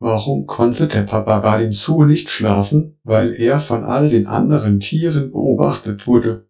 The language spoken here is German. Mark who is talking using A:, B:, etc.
A: Warum konnte der Papagei Zoo nicht schlafen? Weil er von all den anderen Tieren beobachtet wurde